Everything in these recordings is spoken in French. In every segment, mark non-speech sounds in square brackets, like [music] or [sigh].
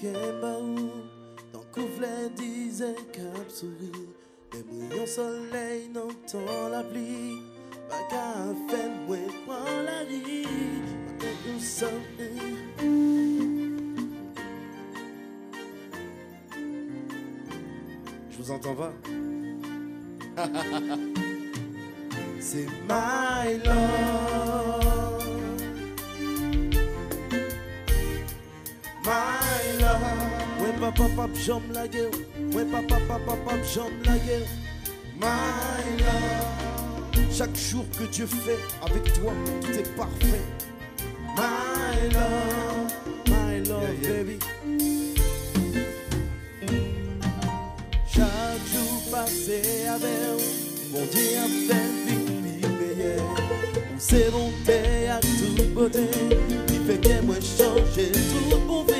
qu'un baou. Tant couvlet disait cap sourire. Les brillants soleil n'entend la qu'à faire moi prends la. Quand nous sommes. Je vous entends pas? [laughs] C'est my love. My love. Papa, papa, papa. My love. Chaque jour que Dieu fait avec toi, tout est parfait. My love. My love, baby. Chaque jour passé avec mon Dieu a fait vivre meilleur. On s'est monté à toute beauté, il fait que moi changer tout vivre.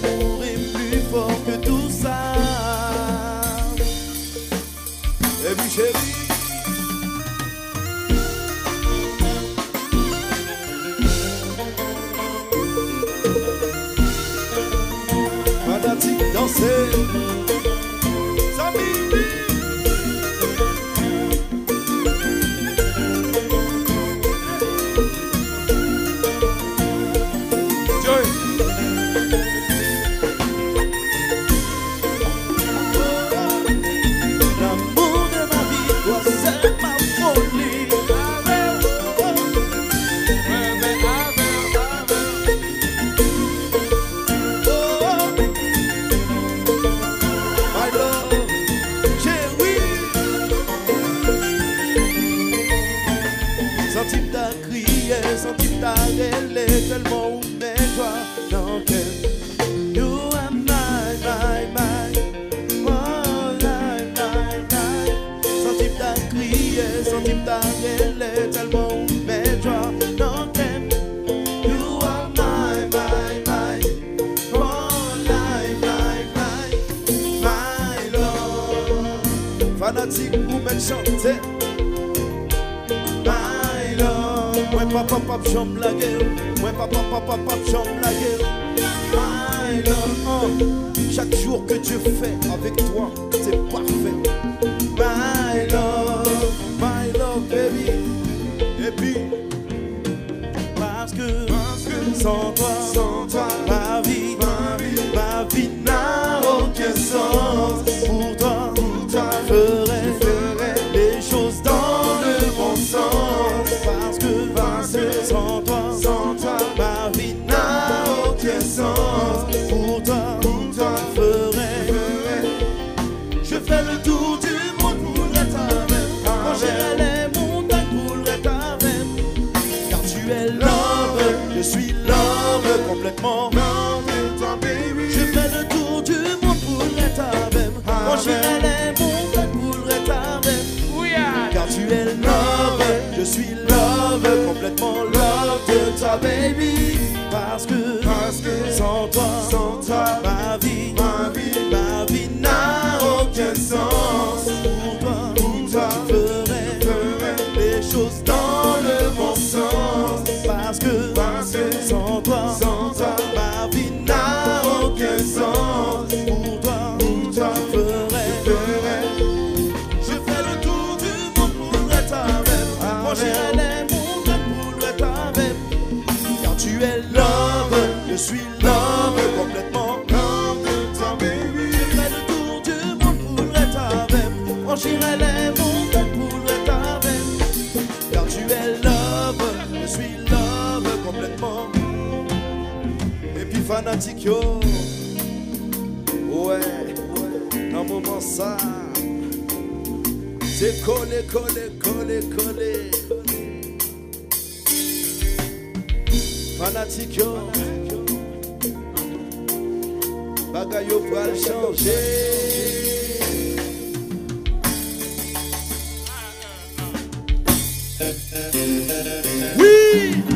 l'amour est plus fort que tout ça. Et puis chérie. Chanter. My love. Gueule. Ouais, papa, papa, papa, j'aime la gueule. My love. Oh. Chaque jour que Dieu fait avec toi, c'est parfait. My love, my love, baby. Et puis, parce que, sans toi, sans toi, ma vie, ma vie, ma vie n'a aucun sens. Que sans franchirai les montagnes pour le t'aven Car tu es love, je suis love complètement Et puis fanatique yo Ouais, ouais, dans moment ça C'est collé, collé, collé, collé. Fanatique yo Bagay yo pral changer Oui!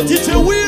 Don't you tell we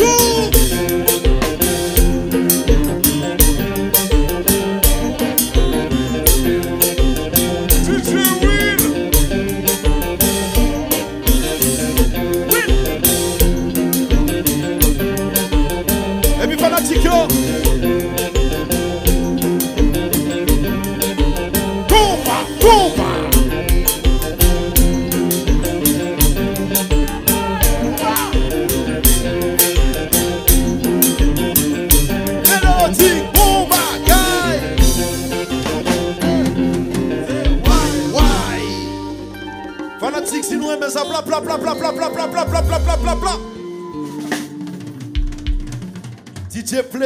dream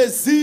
existe